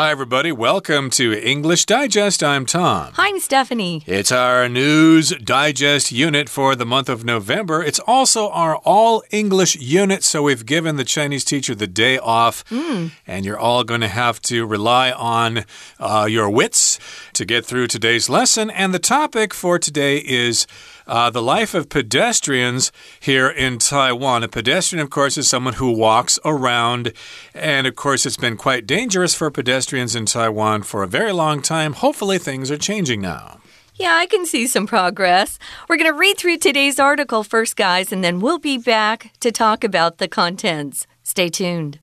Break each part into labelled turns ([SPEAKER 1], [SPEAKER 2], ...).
[SPEAKER 1] Hi, everybody. Welcome to English Digest. I'm Tom.
[SPEAKER 2] Hi, I'm Stephanie.
[SPEAKER 1] It's our news digest unit for the month of November. It's also our all English unit, so we've given the Chinese teacher the day off,
[SPEAKER 2] mm.
[SPEAKER 1] and you're all going to have to rely on uh, your wits to get through today's lesson. And the topic for today is uh, the life of pedestrians here in Taiwan. A pedestrian, of course, is someone who walks around. And of course, it's been quite dangerous for pedestrians in Taiwan for a very long time. Hopefully, things are changing now.
[SPEAKER 2] Yeah, I can see some progress. We're going to read through today's article first, guys, and then we'll be back to talk about the contents. Stay tuned.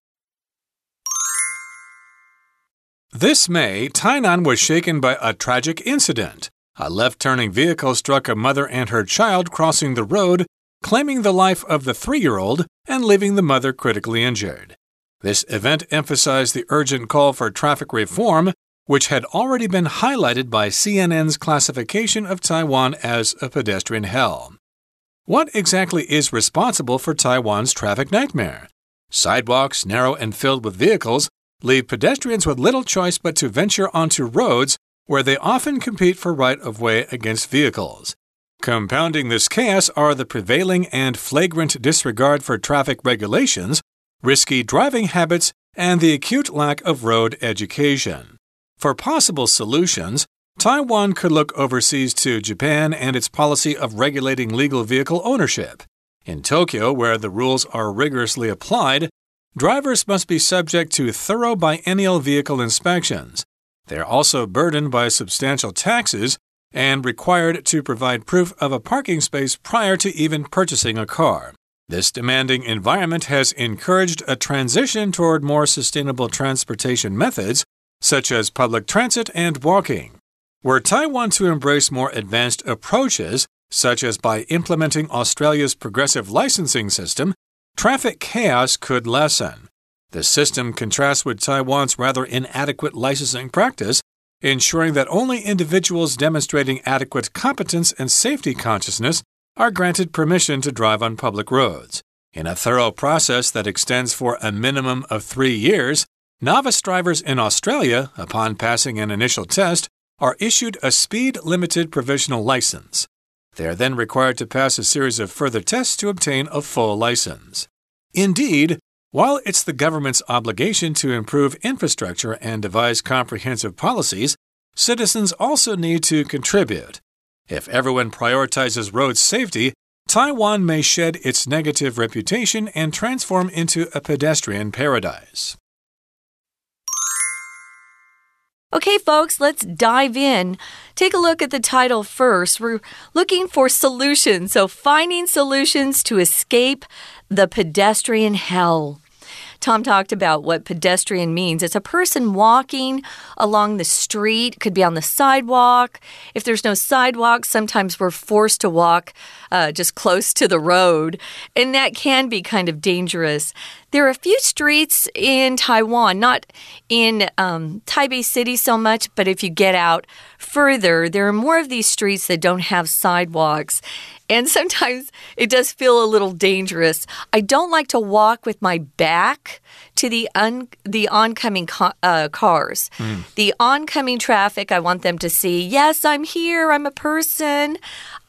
[SPEAKER 1] This May, Tainan was shaken by a tragic incident. A left turning vehicle struck a mother and her child crossing the road, claiming the life of the three year old and leaving the mother critically injured. This event emphasized the urgent call for traffic reform, which had already been highlighted by CNN's classification of Taiwan as a pedestrian hell. What exactly is responsible for Taiwan's traffic nightmare? Sidewalks, narrow and filled with vehicles, leave pedestrians with little choice but to venture onto roads where they often compete for right of way against vehicles. Compounding this chaos are the prevailing and flagrant disregard for traffic regulations, risky driving habits, and the acute lack of road education. For possible solutions, Taiwan could look overseas to Japan and its policy of regulating legal vehicle ownership. In Tokyo, where the rules are rigorously applied, drivers must be subject to thorough biennial vehicle inspections. They are also burdened by substantial taxes and required to provide proof of a parking space prior to even purchasing a car. This demanding environment has encouraged a transition toward more sustainable transportation methods, such as public transit and walking. Were Taiwan to embrace more advanced approaches, such as by implementing Australia's progressive licensing system, traffic chaos could lessen. The system contrasts with Taiwan's rather inadequate licensing practice, ensuring that only individuals demonstrating adequate competence and safety consciousness are granted permission to drive on public roads. In a thorough process that extends for a minimum of three years, novice drivers in Australia, upon passing an initial test, are issued a speed limited provisional license. They are then required to pass a series of further tests to obtain a full license. Indeed, while it's the government's obligation to improve infrastructure and devise comprehensive policies, citizens also need to contribute. If everyone prioritizes road safety, Taiwan may shed its negative reputation and transform into a pedestrian paradise.
[SPEAKER 2] Okay, folks, let's dive in. Take a look at the title first. We're looking for solutions, so finding solutions to escape the pedestrian hell. Tom talked about what pedestrian means. It's a person walking along the street, could be on the sidewalk. If there's no sidewalk, sometimes we're forced to walk uh, just close to the road, and that can be kind of dangerous. There are a few streets in Taiwan, not in um, Taipei City so much, but if you get out further, there are more of these streets that don't have sidewalks. And sometimes it does feel a little dangerous. I don't like to walk with my back to the un, the oncoming uh, cars. Mm. The oncoming traffic, I want them to see, yes, I'm here, I'm a person.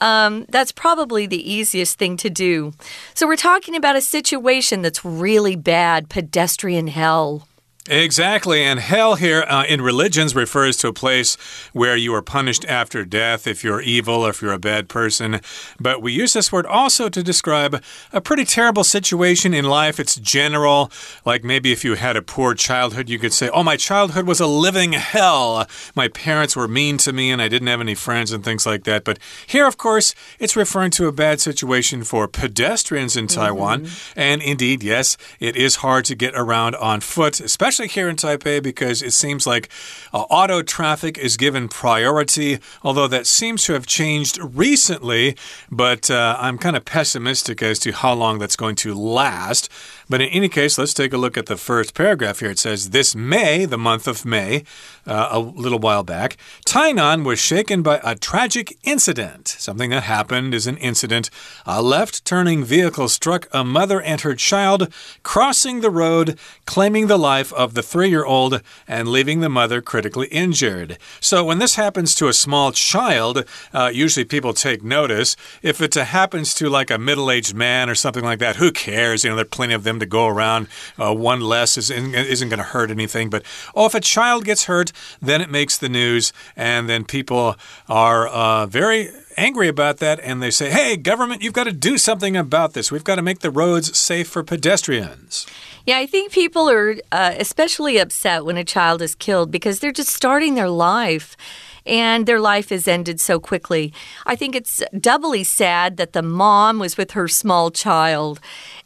[SPEAKER 2] Um, that's probably the easiest thing to do. So, we're talking about a situation that's really bad pedestrian hell.
[SPEAKER 1] Exactly. And hell here uh, in religions refers to a place where you are punished after death if you're evil or if you're a bad person. But we use this word also to describe a pretty terrible situation in life. It's general. Like maybe if you had a poor childhood, you could say, Oh, my childhood was a living hell. My parents were mean to me and I didn't have any friends and things like that. But here, of course, it's referring to a bad situation for pedestrians in Taiwan. Mm -hmm. And indeed, yes, it is hard to get around on foot, especially especially here in Taipei, because it seems like uh, auto traffic is given priority, although that seems to have changed recently. But uh, I'm kind of pessimistic as to how long that's going to last. But in any case, let's take a look at the first paragraph here. It says, This May, the month of May, uh, a little while back, Tainan was shaken by a tragic incident. Something that happened is an incident. A left turning vehicle struck a mother and her child crossing the road, claiming the life of the three year old and leaving the mother critically injured. So, when this happens to a small child, uh, usually people take notice. If it happens to like a middle aged man or something like that, who cares? You know, there are plenty of them to go around. Uh, one less is, isn't going to hurt anything. But, oh, if a child gets hurt, then it makes the news, and then people are uh, very angry about that and they say, hey, government, you've got to do something about this. We've got to make the roads safe for pedestrians.
[SPEAKER 2] Yeah, I think people are uh, especially upset when a child is killed because they're just starting their life and their life is ended so quickly. I think it's doubly sad that the mom was with her small child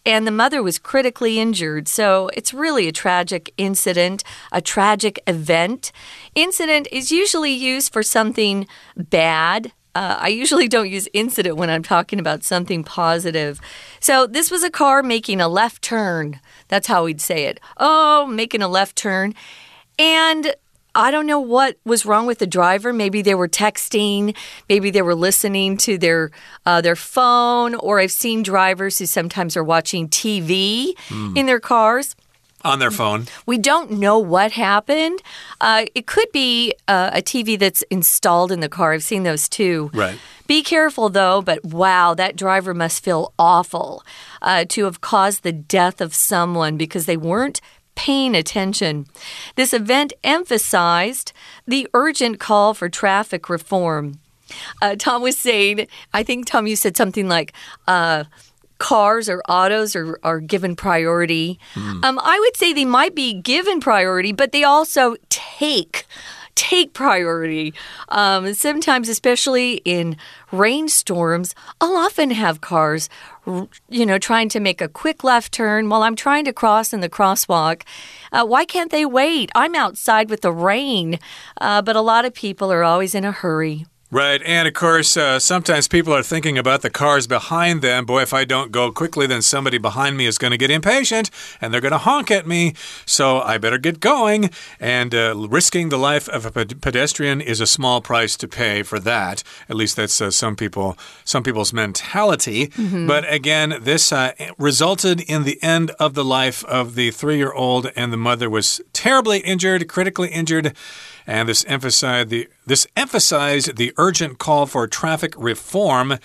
[SPEAKER 2] and the mother was critically injured. So it's really a tragic incident, a tragic event. Incident is usually used for something bad. Uh, I usually don't use incident when I'm talking about something positive. So, this was a car making a left turn. That's how we'd say it. Oh, making a left turn. And I don't know what was wrong with the driver. Maybe they were texting, maybe they were listening to their uh, their phone, or I've seen drivers who sometimes are watching TV mm. in their cars.
[SPEAKER 1] On their phone.
[SPEAKER 2] We don't know what happened. Uh, it could be uh, a TV that's installed in the car. I've seen those too.
[SPEAKER 1] Right.
[SPEAKER 2] Be careful though, but wow, that driver must feel awful uh, to have caused the death of someone because they weren't paying attention. This event emphasized the urgent call for traffic reform. Uh, Tom was saying, I think, Tom, you said something like, uh, cars or autos are, are given priority. Mm. Um, I would say they might be given priority, but they also take take priority. Um, sometimes, especially in rainstorms, I'll often have cars, you know, trying to make a quick left turn while I'm trying to cross in the crosswalk. Uh, why can't they wait? I'm outside with the rain, uh, but a lot of people are always in a hurry.
[SPEAKER 1] Right, and of course, uh, sometimes people are thinking about the cars behind them. Boy, if I don't go quickly, then somebody behind me is going to get impatient and they're going to honk at me. So I better get going. And uh, risking the life of a pedestrian is a small price to pay for that. At least that's uh, some people, some people's mentality. Mm -hmm. But again, this uh, resulted in the end of the life of the three-year-old, and the mother was terribly injured, critically injured. And this emphasized the, this emphasized the urgent call for traffic reform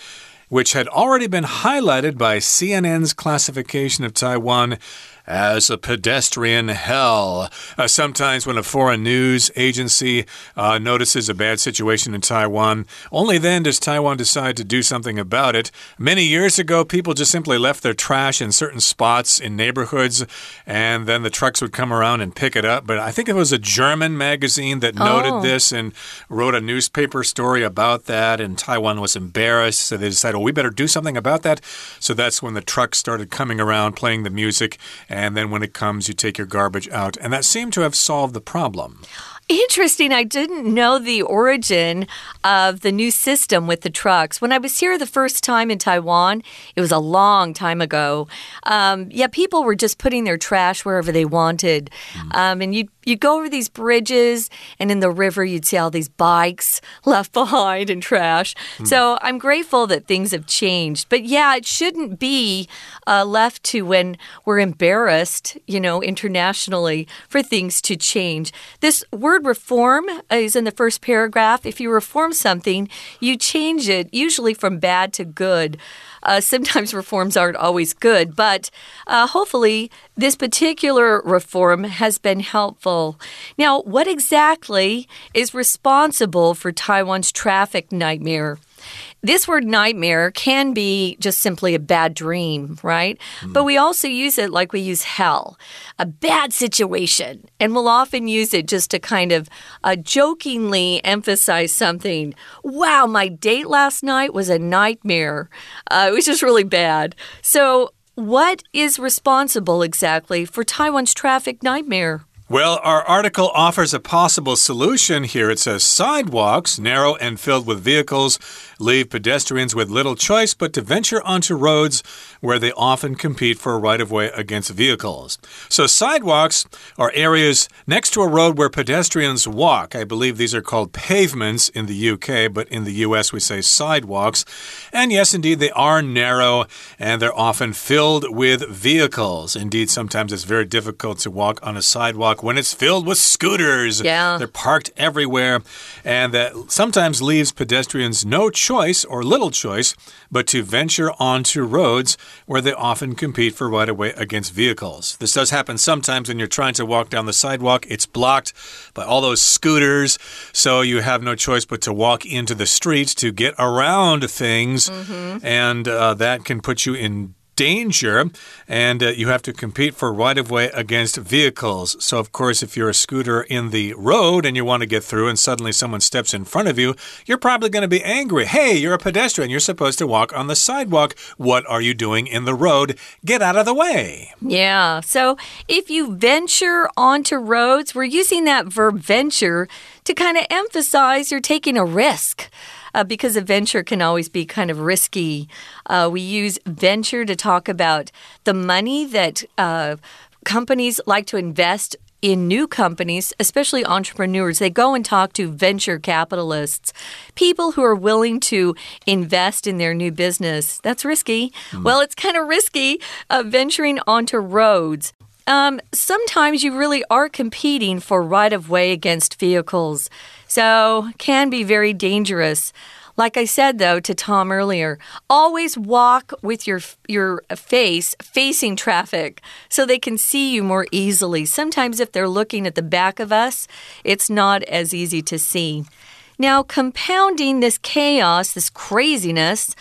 [SPEAKER 1] which had already been highlighted by CNN's classification of Taiwan as a pedestrian hell. Uh, sometimes, when a foreign news agency uh, notices a bad situation in Taiwan, only then does Taiwan decide to do something about it. Many years ago, people just simply left their trash in certain spots in neighborhoods, and then the trucks would come around and pick it up. But I think it was a German magazine that noted oh. this and wrote a newspaper story about that, and Taiwan was embarrassed. So they decided, well, we better do something about that. So that's when the trucks started coming around playing the music and then when it comes, you take your garbage out. And that seemed to have solved the problem.
[SPEAKER 2] Interesting. I didn't know the origin of the new system with the trucks. When I was here the first time in Taiwan, it was a long time ago. Um, yeah, people were just putting their trash wherever they wanted. Mm. Um, and you'd, you'd go over these bridges, and in the river, you'd see all these bikes left behind and trash. Mm. So I'm grateful that things have changed. But yeah, it shouldn't be uh, left to when we're embarrassed, you know, internationally for things to change. This word reform is in the first paragraph. If you reform something, you change it, usually from bad to good. Uh, sometimes reforms aren't always good, but uh, hopefully this particular reform has been helpful. Now, what exactly is responsible for Taiwan's traffic nightmare? This word nightmare can be just simply a bad dream, right? Mm. But we also use it like we use hell, a bad situation. And we'll often use it just to kind of uh, jokingly emphasize something. Wow, my date last night was a nightmare. Uh, it was just really bad. So, what is responsible exactly for Taiwan's traffic nightmare?
[SPEAKER 1] Well, our article offers a possible solution here. It says sidewalks, narrow and filled with vehicles, leave pedestrians with little choice but to venture onto roads where they often compete for a right of way against vehicles. So, sidewalks are areas next to a road where pedestrians walk. I believe these are called pavements in the UK, but in the US we say sidewalks. And yes, indeed, they are narrow and they're often filled with vehicles. Indeed, sometimes it's very difficult to walk on a sidewalk sidewalk when it's filled with scooters.
[SPEAKER 2] Yeah.
[SPEAKER 1] They're parked everywhere. And that sometimes leaves pedestrians no choice or little choice but to venture onto roads where they often compete for right of way against vehicles. This does happen sometimes when you're trying to walk down the sidewalk, it's blocked by all those scooters. So you have no choice but to walk into the streets to get around things.
[SPEAKER 2] Mm -hmm.
[SPEAKER 1] And uh, that can put you in danger, and uh, you have to compete for right of way against vehicles. So, of course, if you're a scooter in the road and you want to get through and suddenly someone steps in front of you, you're probably going to be angry. Hey, you're a pedestrian. You're supposed to walk on the sidewalk. What are you doing in the road? Get out of the way.
[SPEAKER 2] Yeah. So, if you venture onto roads, we're using that verb venture to kind of emphasize you're taking a risk uh, because a venture can always be kind of risky. Uh, we use venture to talk about the money that uh, companies like to invest in new companies, especially entrepreneurs, they go and talk to venture capitalists, people who are willing to invest in their new business. That's risky. Mm. Well, it's kind of risky uh, venturing onto roads. Um, sometimes you really are competing for right of way against vehicles. So, can be very dangerous. Like I said though to Tom earlier, always walk with your your face facing traffic so they can see you more easily. Sometimes if they're looking at the back of us, it's not as easy to see. Now, compounding this chaos, this craziness,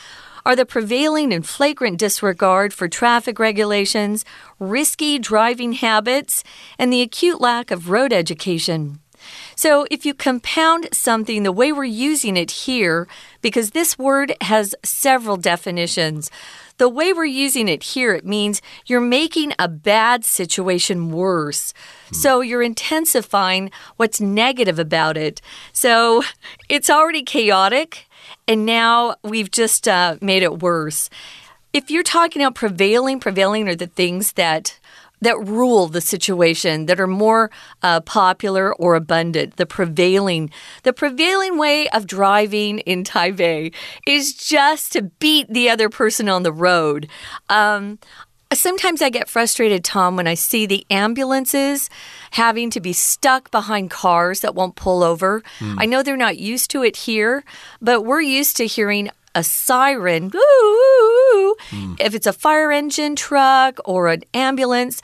[SPEAKER 2] are the prevailing and flagrant disregard for traffic regulations, risky driving habits, and the acute lack of road education. So, if you compound something the way we're using it here, because this word has several definitions, the way we're using it here, it means you're making a bad situation worse. So you're intensifying what's negative about it. So it's already chaotic, and now we've just uh, made it worse. If you're talking about prevailing, prevailing are the things that that rule the situation that are more uh, popular or abundant. The prevailing the prevailing way of driving in taipei is just to beat the other person on the road. Um, Sometimes I get frustrated, Tom, when I see the ambulances having to be stuck behind cars that won't pull over. Mm. I know they're not used to it here, but we're used to hearing a siren, mm. if it's a fire engine truck or an ambulance,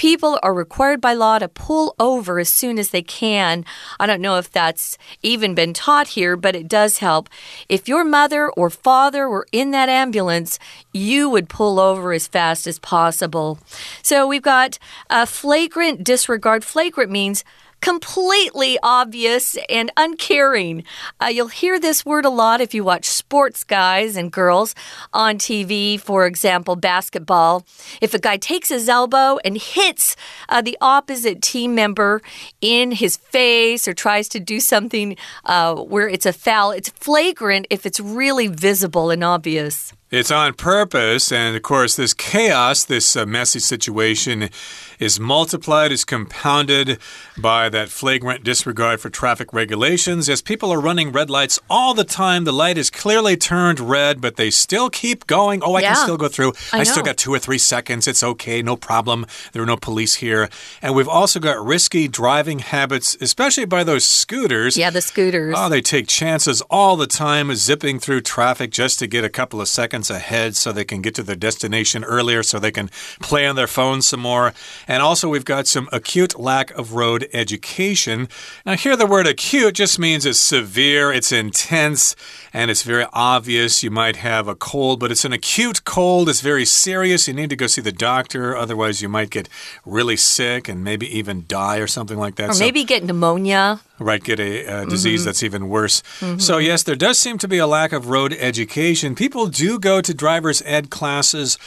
[SPEAKER 2] people are required by law to pull over as soon as they can. I don't know if that's even been taught here, but it does help. If your mother or father were in that ambulance, you would pull over as fast as possible. So we've got a flagrant disregard. Flagrant means completely obvious and uncaring. Uh, you'll hear this word a lot if you watch sports guys and girls on TV, for example, basketball. If a guy takes his elbow and hits uh, the opposite team member in his face or tries to do something uh, where it's a foul, it's flagrant if it's really visible and obvious.
[SPEAKER 1] It's on purpose, and of course, this chaos, this uh, messy situation, is multiplied, is compounded by that flagrant disregard for traffic regulations. As people are running red lights all the time, the light is clearly turned red, but they still keep going. Oh, I yeah, can still go through. I, I still got two or three seconds. It's okay, no problem. There are no police here. And we've also got risky driving habits, especially by those scooters.
[SPEAKER 2] Yeah, the scooters.
[SPEAKER 1] Oh, they take chances all the time, zipping through traffic just to get a couple of seconds ahead so they can get to their destination earlier, so they can play on their phone some more. And also, we've got some acute lack of road education. Now, here the word acute just means it's severe, it's intense, and it's very obvious. You might have a cold, but it's an acute cold. It's very serious. You need to go see the doctor. Otherwise, you might get really sick and maybe even die or something like that.
[SPEAKER 2] Or so, maybe get pneumonia.
[SPEAKER 1] Right, get a, a disease mm -hmm. that's even worse. Mm -hmm. So, yes, there does seem to be a lack of road education. People do go to driver's ed classes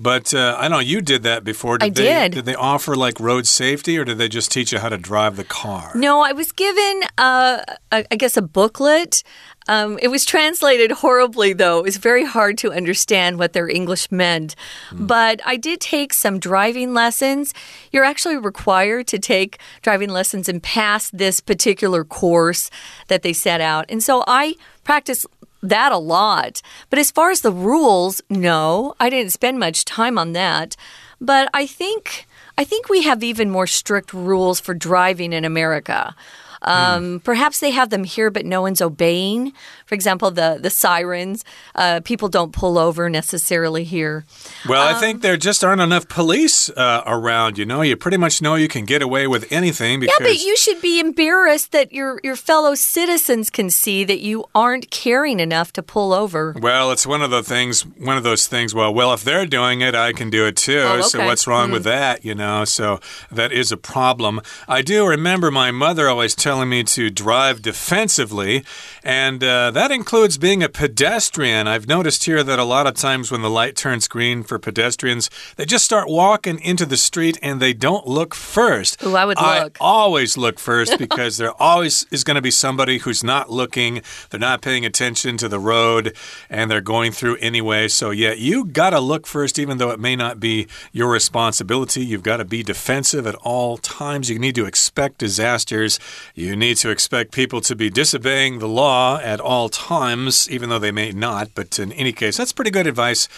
[SPEAKER 1] But uh, I know you did that before. Did
[SPEAKER 2] I
[SPEAKER 1] they,
[SPEAKER 2] did.
[SPEAKER 1] Did they offer like road safety or did they just teach you how to drive the car?
[SPEAKER 2] No, I was given, uh, a, I guess, a booklet. Um, it was translated horribly, though. It was very hard to understand what their English meant. But I did take some driving lessons. You're actually required to take driving lessons and pass this particular course that they set out. And so I practiced that a lot. But as far as the rules, no, I didn't spend much time on that. But I think I think we have even more strict rules for driving in America. Um, Perhaps they have them here, but no one's obeying. For example, the the sirens. Uh, people don't pull over necessarily here.
[SPEAKER 1] Well,
[SPEAKER 2] Um,
[SPEAKER 1] I think there just aren't enough police uh, around. You know, you pretty much know you can get away with anything because.
[SPEAKER 2] Yeah, but you should be embarrassed that your your fellow citizens can see that you aren't caring enough to pull over.
[SPEAKER 1] Well, it's one of the things, one of those things. Well, well, if they're doing it, I can do it too.
[SPEAKER 2] Oh,
[SPEAKER 1] So what's wrong with that? You know, so that is a problem. I do remember my mother always telling me to drive defensively, and uh, that includes being a pedestrian. I've noticed here that a lot of times when the light turns green for pedestrians, they just start walking into the street and they don't look first.
[SPEAKER 2] Ooh, I would look.
[SPEAKER 1] always look first because there always is going to be somebody who's not looking, they're not paying attention to the road, and they're going through anyway. So, yeah, you got to look first, even though it may not be your responsibility. You've got to be defensive at all times. You need to expect disasters. You need to expect people to be disobeying the law at all times, even though they may not. But in any case, that's pretty good advice.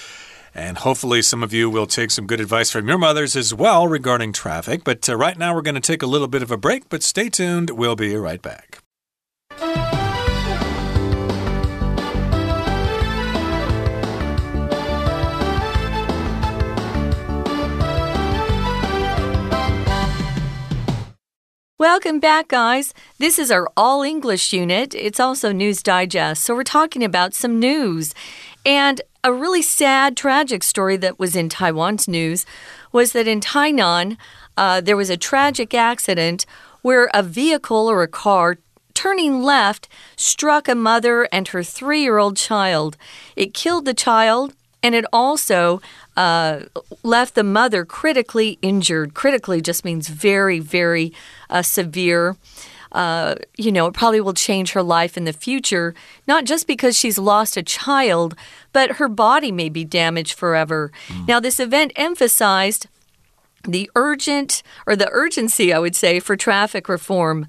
[SPEAKER 1] And hopefully, some of you will take some good advice from your mothers as well regarding traffic. But uh, right now, we're going to take a little bit of a break, but stay tuned. We'll be right back.
[SPEAKER 2] Welcome back, guys. This is our all English unit. It's also News Digest. So, we're talking about some news. And a really sad, tragic story that was in Taiwan's news was that in Tainan, uh, there was a tragic accident where a vehicle or a car turning left struck a mother and her three year old child. It killed the child and it also uh, left the mother critically injured. Critically just means very, very uh, severe. Uh, you know, it probably will change her life in the future, not just because she's lost a child, but her body may be damaged forever. Now, this event emphasized the urgent or the urgency, I would say, for traffic reform.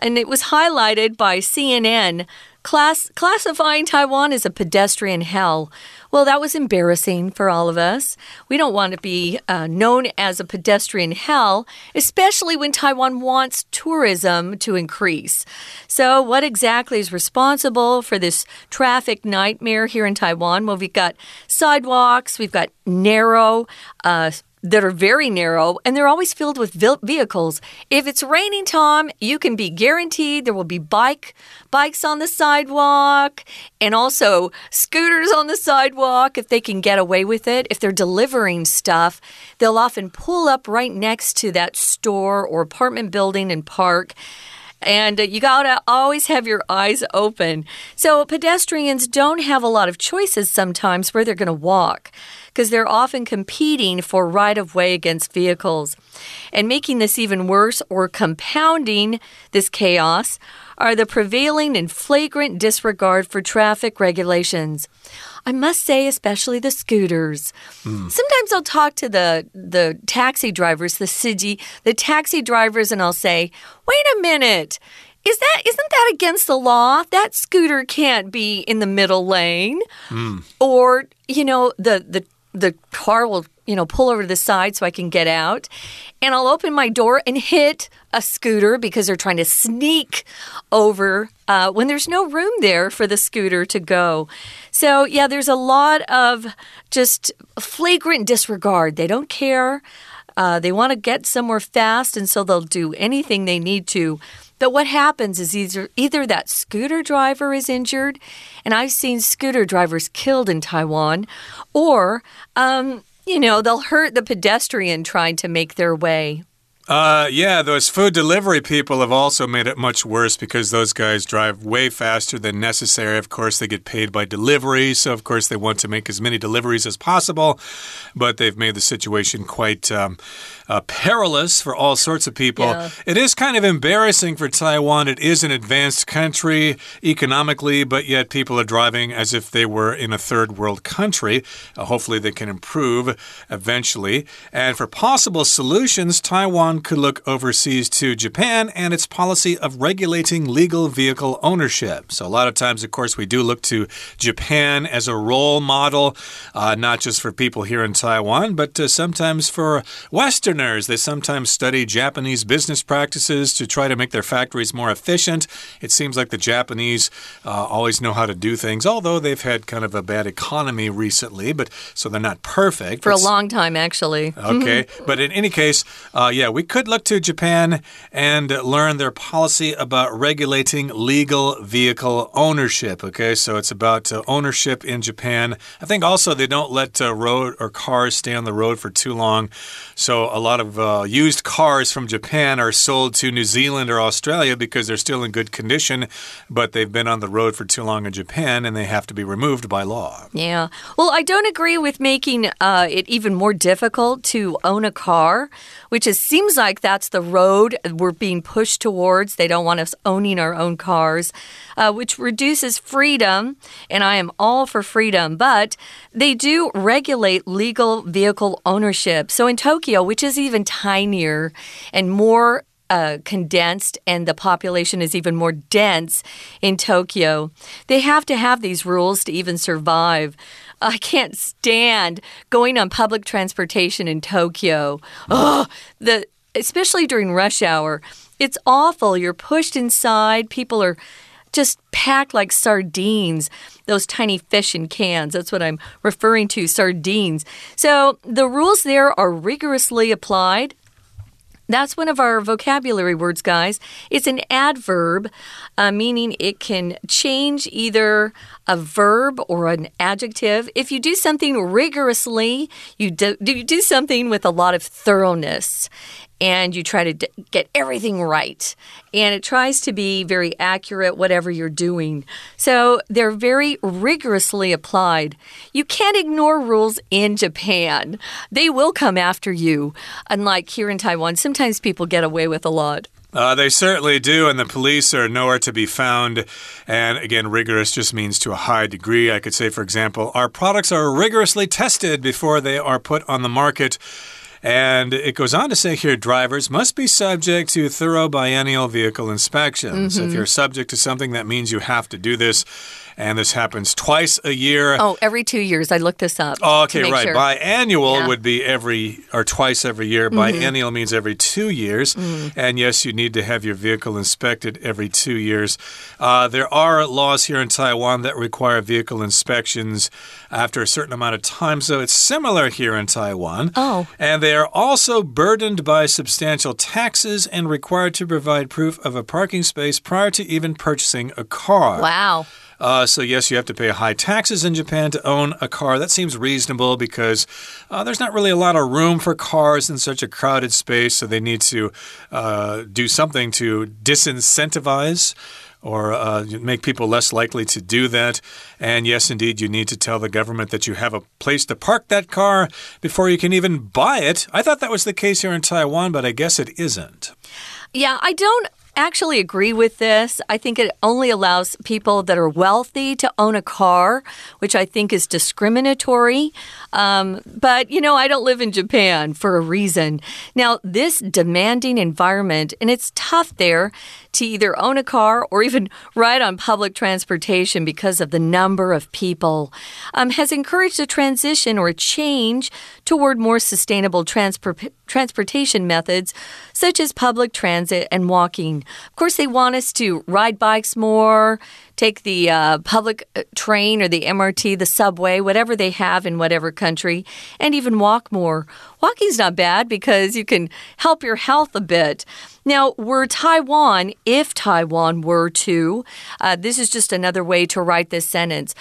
[SPEAKER 2] And it was highlighted by CNN class, classifying Taiwan as a pedestrian hell. Well, that was embarrassing for all of us. We don't want to be uh, known as a pedestrian hell, especially when Taiwan wants tourism to increase. So, what exactly is responsible for this traffic nightmare here in Taiwan? Well, we've got sidewalks, we've got narrow, uh, that are very narrow and they're always filled with vehicles. If it's raining, Tom, you can be guaranteed there will be bike bikes on the sidewalk and also scooters on the sidewalk if they can get away with it. If they're delivering stuff, they'll often pull up right next to that store or apartment building and park. And uh, you gotta always have your eyes open. So, pedestrians don't have a lot of choices sometimes where they're gonna walk because they're often competing for right of way against vehicles. And making this even worse or compounding this chaos are the prevailing and flagrant disregard for traffic regulations. I must say, especially the scooters. Hmm. Sometimes I'll talk to the the taxi drivers, the Siji, the taxi drivers, and I'll say, "Wait a minute." Is that isn't that against the law? That scooter can't be in the middle lane. Hmm. Or, you know, the the the car will, you know, pull over to the side so I can get out. And I'll open my door and hit a scooter because they're trying to sneak over uh, when there's no room there for the scooter to go. So, yeah, there's a lot of just flagrant disregard. They don't care. Uh, they want to get somewhere fast, and so they'll do anything they need to. But what happens is either either that scooter driver is injured, and I've seen scooter drivers killed in Taiwan, or um, you know they'll hurt the pedestrian trying to make their way.
[SPEAKER 1] Uh, yeah, those food delivery people have also made it much worse because those guys drive way faster than necessary. Of course, they get paid by delivery, so of course they want to make as many deliveries as possible, but they've made the situation quite um, uh, perilous for all sorts of people.
[SPEAKER 2] Yeah.
[SPEAKER 1] It is kind of embarrassing for Taiwan. It is an advanced country economically, but yet people are driving as if they were in a third world country. Uh, hopefully, they can improve eventually. And for possible solutions, Taiwan could look overseas to Japan and its policy of regulating legal vehicle ownership. So, a lot of times, of course, we do look to Japan as a role model, uh, not just for people here in Taiwan, but uh, sometimes for Westerners. They sometimes study Japanese business practices to try to make their factories more efficient. It seems like the Japanese uh, always know how to do things, although they've had kind of a bad economy recently, but so they're not perfect.
[SPEAKER 2] For a long time, actually.
[SPEAKER 1] Okay. but in any case, uh, yeah, we could look to Japan and learn their policy about regulating legal vehicle ownership. Okay. So it's about uh, ownership in Japan. I think also they don't let uh, road or cars stay on the road for too long. So a lot of uh, used cars from Japan are sold to New Zealand or Australia because they're still in good condition, but they've been on the road for too long in Japan and they have to be removed by law.
[SPEAKER 2] Yeah. Well, I don't agree with making uh, it even more difficult to own a car, which is, seems like that's the road we're being pushed towards. They don't want us owning our own cars, uh, which reduces freedom. And I am all for freedom, but they do regulate legal vehicle ownership. So in Tokyo, which is even tinier and more uh, condensed and the population is even more dense in Tokyo. They have to have these rules to even survive. I can't stand going on public transportation in Tokyo. Oh, the especially during rush hour. It's awful. You're pushed inside. People are just packed like sardines, those tiny fish in cans. That's what I'm referring to, sardines. So the rules there are rigorously applied. That's one of our vocabulary words, guys. It's an adverb, uh, meaning it can change either a verb or an adjective. If you do something rigorously, you do, you do something with a lot of thoroughness and you try to get everything right. And it tries to be very accurate, whatever you're doing. So they're very rigorously applied. You can't ignore rules in Japan, they will come after you. Unlike here in Taiwan, sometimes people get away with a lot.
[SPEAKER 1] Uh, they certainly do, and the police are nowhere to be found. And again, rigorous just means to a high degree. I could say, for example, our products are rigorously tested before they are put on the market. And it goes on to say here drivers must be subject to thorough biennial vehicle inspections. If you're subject to something, that means you have to do this. And this happens twice a year.
[SPEAKER 2] Oh, every two years. I looked this up.
[SPEAKER 1] Oh, okay, right.
[SPEAKER 2] sure.
[SPEAKER 1] Biannual
[SPEAKER 2] Yeah.
[SPEAKER 1] would be every or twice every year. Biennial means every two years. And yes, you need to have your vehicle inspected every two years. Uh, there are laws here in Taiwan that require vehicle inspections after a certain amount of time. So it's similar here in Taiwan.
[SPEAKER 2] Oh.
[SPEAKER 1] And they are also burdened by substantial taxes and required to provide proof of a parking space prior to even purchasing a car.
[SPEAKER 2] Wow.
[SPEAKER 1] Uh, so, yes, you have to pay high taxes in Japan to own a car. That seems reasonable because uh, there's not really a lot of room for cars in such a crowded space. So, they need to uh, do something to disincentivize or uh, make people less likely to do that. And yes, indeed, you need to tell the government that you have a place to park that car before you can even buy it. I thought that was the case here in Taiwan, but I guess it isn't.
[SPEAKER 2] Yeah, I don't actually agree with this. I think it only allows people that are wealthy to own a car, which I think is discriminatory. Um, but, you know, I don't live in Japan for a reason. Now, this demanding environment, and it's tough there to either own a car or even ride on public transportation because of the number of people, um, has encouraged a transition or a change toward more sustainable transpor- transportation methods, such as public transit and walking. Of course, they want us to ride bikes more, take the uh, public uh, train or the MRT, the subway, whatever they have in whatever country, and even walk more. Walking's not bad because you can help your health a bit. Now, were Taiwan, if Taiwan were to, uh, this is just another way to write this sentence.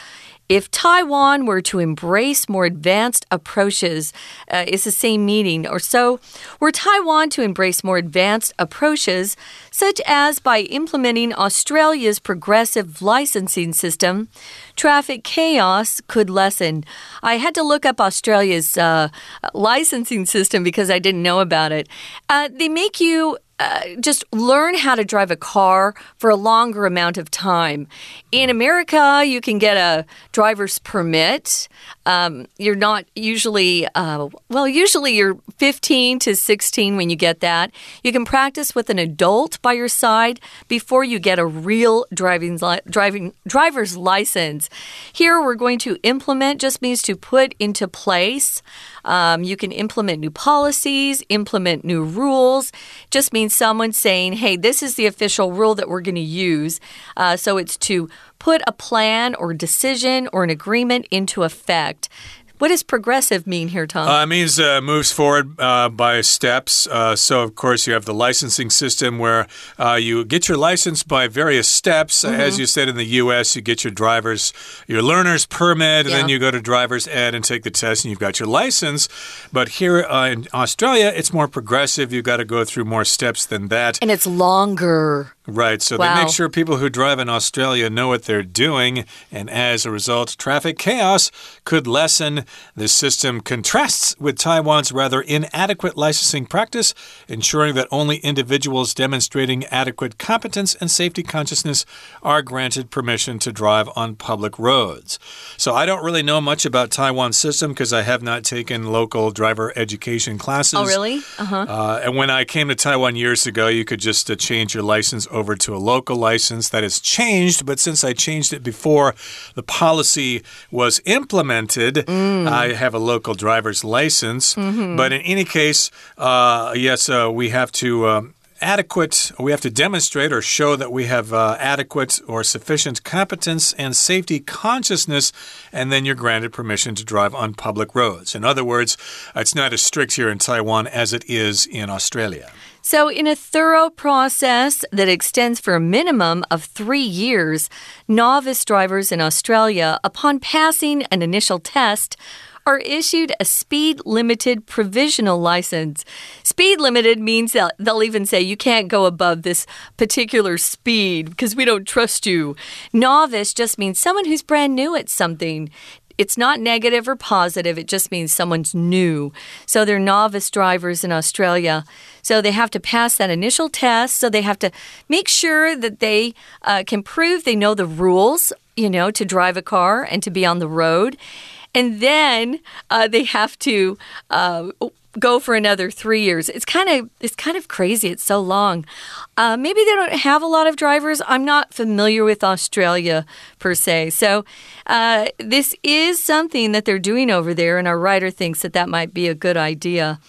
[SPEAKER 2] If Taiwan were to embrace more advanced approaches, uh, it's the same meaning, or so, were Taiwan to embrace more advanced approaches, such as by implementing Australia's progressive licensing system, traffic chaos could lessen. I had to look up Australia's uh, licensing system because I didn't know about it. Uh, they make you uh, just learn how to drive a car for a longer amount of time. In America, you can get a driver's permit. Um, you're not usually, uh, well, usually you're 15 to 16 when you get that. You can practice with an adult by your side before you get a real driving driving driver's license. Here, we're going to implement just means to put into place. Um, you can implement new policies, implement new rules. Just means someone saying, hey, this is the official rule that we're going to use. Uh, so it's to put a plan or decision or an agreement into effect. What does progressive mean here, Tom?
[SPEAKER 1] Uh, it means uh, moves forward uh, by steps. Uh, so, of course, you have the licensing system where uh, you get your license by various steps. Mm -hmm. As you said in the U.S., you get your driver's, your learner's permit, and yeah. then you go to driver's ed and take the test, and you've got your license. But here uh, in Australia, it's more progressive. You've got to go through more steps than that.
[SPEAKER 2] And it's longer.
[SPEAKER 1] Right. So wow. they make sure people who drive in Australia know what they're doing. And as a result, traffic chaos could lessen. The system contrasts with Taiwan's rather inadequate licensing practice, ensuring that only individuals demonstrating adequate competence and safety consciousness are granted permission to drive on public roads. So I don't really know much about Taiwan's system because I have not taken local driver education classes.
[SPEAKER 2] Oh, really?
[SPEAKER 1] Uh -huh. uh, and when I came to Taiwan years ago, you could just uh, change your license over to a local license. That has changed, but since I changed it before the policy was implemented, mm. I have a local driver's license. Mm -hmm. But in any case, uh, yes, uh, we have to. Um, adequate, we have to demonstrate or show that we have uh, adequate or sufficient competence and safety consciousness, and then you're granted permission to drive on public roads. In other words, it's not as strict here in Taiwan as it is in Australia.
[SPEAKER 2] So, in a thorough process that extends for a minimum of three years, novice drivers in Australia, upon passing an initial test, are issued a speed limited provisional license. Speed limited means that they'll even say you can't go above this particular speed because we don't trust you. Novice just means someone who's brand new at something it's not negative or positive, it just means someone's new. So they're novice drivers in Australia. So they have to pass that initial test. So they have to make sure that they uh, can prove they know the rules, you know, to drive a car and to be on the road. And then uh, they have to uh, go for another three years. It's kind of it's kind of crazy. It's so long. Uh, maybe they don't have a lot of drivers. I'm not familiar with Australia per se. So uh, this is something that they're doing over there, and our writer thinks that that might be a good idea.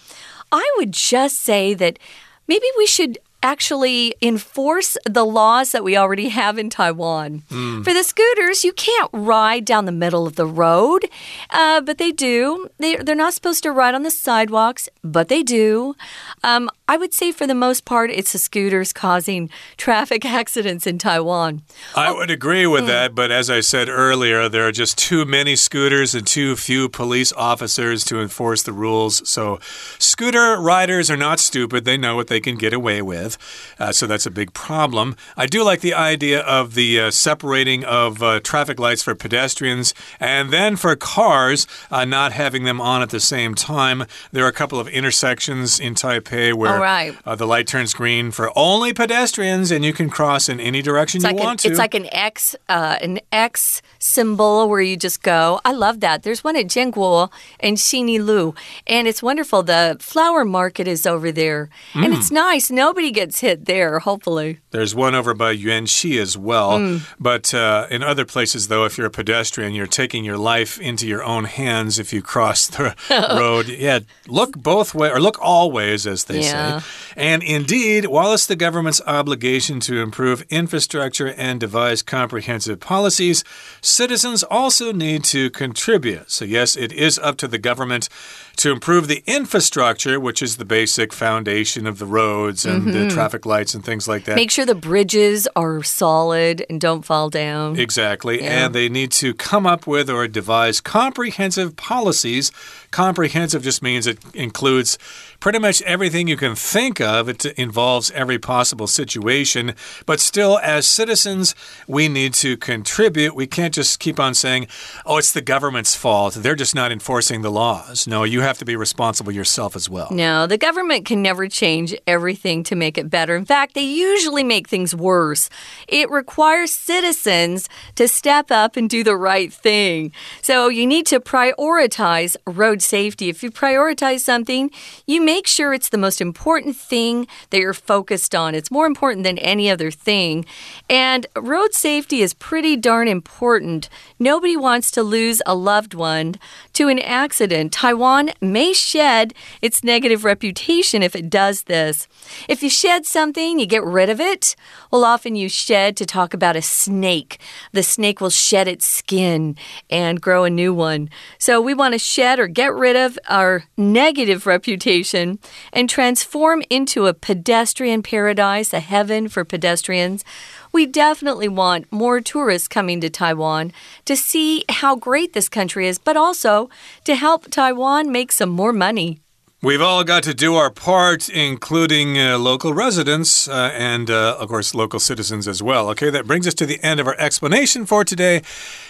[SPEAKER 2] I would just say that maybe we should actually enforce the laws that we already have in Taiwan. Mm. For the scooters, you can't ride down the middle of the road, uh, but they do. They, they're not supposed to ride on the sidewalks, but they do. Um, I would say for the most part, it's the scooters causing traffic accidents in Taiwan.
[SPEAKER 1] I oh, would agree with mm. that, but as I said earlier, there are just too many scooters and too few police officers to enforce the rules. So, scooter riders are not stupid. They know what they can get away with. Uh, so, that's a big problem. I do like the idea of the uh, separating of uh, traffic lights for pedestrians and then for cars, uh, not having them on at the same time. There are a couple of intersections in Taipei where
[SPEAKER 2] right.
[SPEAKER 1] Uh, the light turns green for only pedestrians, and you can cross in any direction
[SPEAKER 2] it's
[SPEAKER 1] you
[SPEAKER 2] like
[SPEAKER 1] want
[SPEAKER 2] an,
[SPEAKER 1] to.
[SPEAKER 2] It's like an X, uh, an X symbol where you just go. I love that. There's one at Jianguo and Xinyilu, and it's wonderful. The flower market is over there, mm. and it's nice. Nobody gets hit there, hopefully.
[SPEAKER 1] There's one over by Yuanxi as well. Mm. But uh, in other places, though, if you're a pedestrian, you're taking your life into your own hands if you cross the road. Yeah, look both ways, or look all ways, as they yeah. say. And indeed, while it's the government's obligation to improve infrastructure and devise comprehensive policies, citizens also need to contribute. So, yes, it is up to the government to improve the infrastructure, which is the basic foundation of the roads and mm -hmm. the mm-hmm. Traffic lights and things like that.
[SPEAKER 2] Make sure the bridges are solid and don't fall down.
[SPEAKER 1] Exactly.
[SPEAKER 2] Yeah.
[SPEAKER 1] And they need to come up with or devise comprehensive policies. Comprehensive just means it includes pretty much everything you can think of. It involves every possible situation. But still, as citizens, we need to contribute. We can't just keep on saying, oh, it's the government's fault. They're just not enforcing the laws. No, you have to be responsible yourself as well.
[SPEAKER 2] No, the government can never change everything to make it better. In fact, they usually make things worse. It requires citizens to step up and do the right thing. So you need to prioritize road safety. If you prioritize something, you make sure it's the most important thing that you're focused on. It's more important than any other thing. And road safety is pretty darn important. Nobody wants to lose a loved one to an accident. Taiwan may shed its negative reputation if it does this. If you shed something, you get rid of it. Well, often you shed to talk about a snake. The snake will shed its skin and grow a new one. So we want to shed or get rid of our negative reputation and transform into a pedestrian paradise, a heaven for pedestrians. We definitely want more tourists coming to Taiwan to see how great this country is, but also to help Taiwan make some more money.
[SPEAKER 1] We've all got to do our part, including uh, local residents uh, and, uh, of course, local citizens as well. Okay, that brings us to the end of our explanation for today.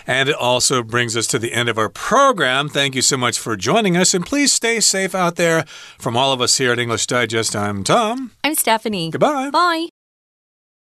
[SPEAKER 1] And it also brings us to the end of our program. Thank you so much for joining us. And please stay safe out there. From all of us here at English Digest, I'm Tom.
[SPEAKER 2] I'm Stephanie.
[SPEAKER 1] Goodbye.
[SPEAKER 2] Bye.